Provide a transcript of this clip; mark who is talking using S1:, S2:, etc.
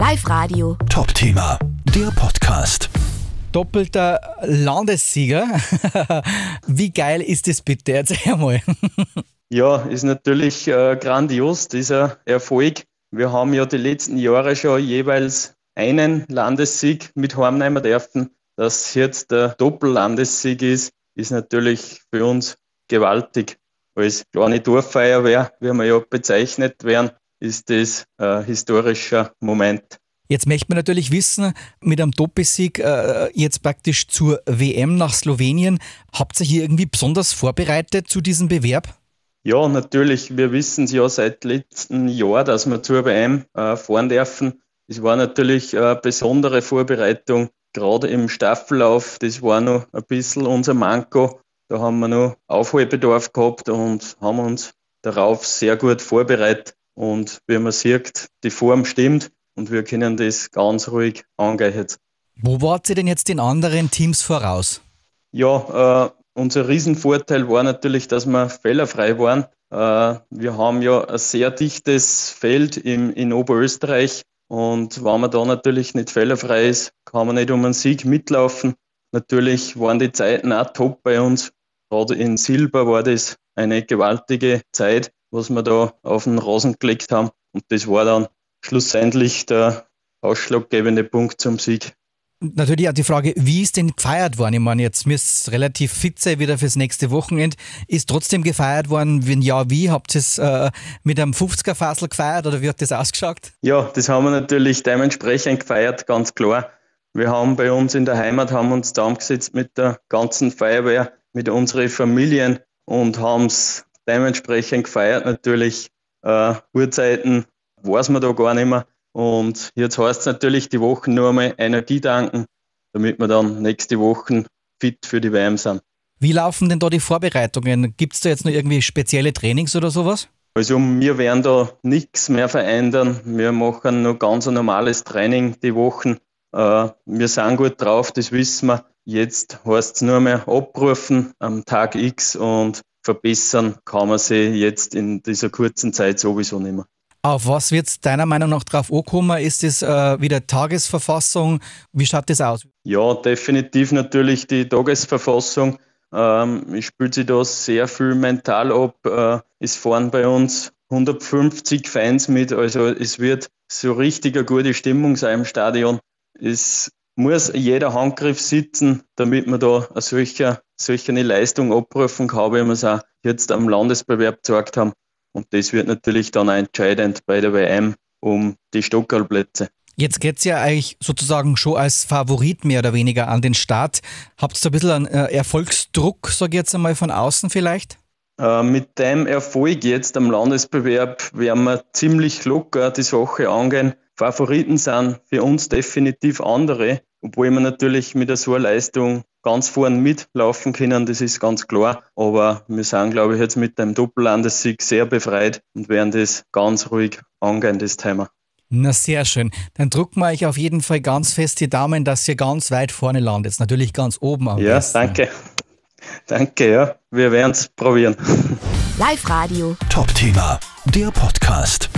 S1: Live Radio.
S2: Top-Thema, der Podcast.
S3: Doppelter Landessieger. Wie geil ist das bitte? Erzähl mal.
S4: Ja, ist natürlich äh, grandios, dieser Erfolg. Wir haben ja die letzten Jahre schon jeweils einen Landessieg mit heimnehmen dürfen. Dass jetzt der Doppellandessieg ist, ist natürlich für uns gewaltig. Als kleine Dorffeuerwehr, wie wir ja bezeichnet werden, ist das ein historischer Moment.
S3: Jetzt möchte man natürlich wissen, mit einem Doppelsieg äh, jetzt praktisch zur WM nach Slowenien, habt ihr hier irgendwie besonders vorbereitet zu diesem Bewerb?
S4: Ja, natürlich. Wir wissen es ja seit letztem Jahr, dass wir zur WM äh, fahren dürfen. Es war natürlich eine besondere Vorbereitung, gerade im Staffellauf. Das war noch ein bisschen unser Manko. Da haben wir noch Aufholbedarf gehabt und haben uns darauf sehr gut vorbereitet. Und wie man sieht, die Form stimmt und wir können das ganz ruhig angehen.
S3: Wo wart ihr denn jetzt den anderen Teams voraus?
S4: Ja, äh, unser Riesenvorteil war natürlich, dass wir fehlerfrei waren. Äh, wir haben ja ein sehr dichtes Feld im, in Oberösterreich und wenn man da natürlich nicht fehlerfrei ist, kann man nicht um einen Sieg mitlaufen. Natürlich waren die Zeiten auch top bei uns. Gerade in Silber war das eine gewaltige Zeit, was wir da auf den Rasen gelegt haben. Und das war dann schlussendlich der ausschlaggebende Punkt zum Sieg.
S3: Natürlich auch die Frage, wie ist denn gefeiert worden? Ich meine, jetzt müsst relativ fit sein wieder fürs nächste Wochenende. Ist trotzdem gefeiert worden? Wenn ja, wie? Habt ihr es äh, mit einem 50er-Fasel gefeiert oder wie hat das ausgeschaut?
S4: Ja, das haben wir natürlich dementsprechend gefeiert, ganz klar. Wir haben bei uns in der Heimat haben uns zusammengesetzt mit der ganzen Feuerwehr, mit unseren Familien und haben es dementsprechend gefeiert. Natürlich äh, Uhrzeiten weiß man da gar nicht mehr. Und jetzt heißt es natürlich die Wochen nur einmal Energie danken, damit wir dann nächste Woche fit für die WM sind.
S3: Wie laufen denn da die Vorbereitungen? Gibt es da jetzt noch irgendwie spezielle Trainings oder sowas?
S4: Also wir werden da nichts mehr verändern. Wir machen nur ganz ein normales Training die Wochen. Äh, wir sind gut drauf, das wissen wir. Jetzt heißt es nur mehr abrufen am Tag X und verbessern kann man sie jetzt in dieser kurzen Zeit sowieso nicht mehr.
S3: Auf was wird es deiner Meinung nach drauf ankommen? Ist es äh, wieder Tagesverfassung? Wie schaut das aus?
S4: Ja, definitiv natürlich die Tagesverfassung. Ähm, ich spiele sich da sehr viel mental ab. Äh, es fahren bei uns 150 Fans mit, also es wird so richtig eine gute Stimmung sein im Stadion. Es muss jeder Handgriff sitzen, damit man da eine solche, solche Leistung abrufen kann, wie wir es auch jetzt am Landesbewerb gezeigt haben. Und das wird natürlich dann entscheidend bei der WM um die Stockerlplätze.
S3: Jetzt geht es ja eigentlich sozusagen schon als Favorit mehr oder weniger an den Start. Habt ihr ein bisschen einen äh, Erfolgsdruck, sage ich jetzt einmal von außen vielleicht?
S4: Äh, mit dem Erfolg jetzt am Landesbewerb werden wir ziemlich locker die Sache angehen. Favoriten sind für uns definitiv andere, obwohl wir natürlich mit so einer Leistung ganz vorn mitlaufen können, das ist ganz klar. Aber wir sind, glaube ich, jetzt mit dem Doppellandessieg sehr befreit und werden das ganz ruhig angehen, das Thema.
S3: Na, sehr schön. Dann drücken wir euch auf jeden Fall ganz fest die Daumen, dass ihr ganz weit vorne landet. Natürlich ganz oben am
S4: Ja,
S3: besten.
S4: danke. Danke, ja. Wir werden es probieren.
S1: Live Radio.
S2: Top-Thema, der Podcast.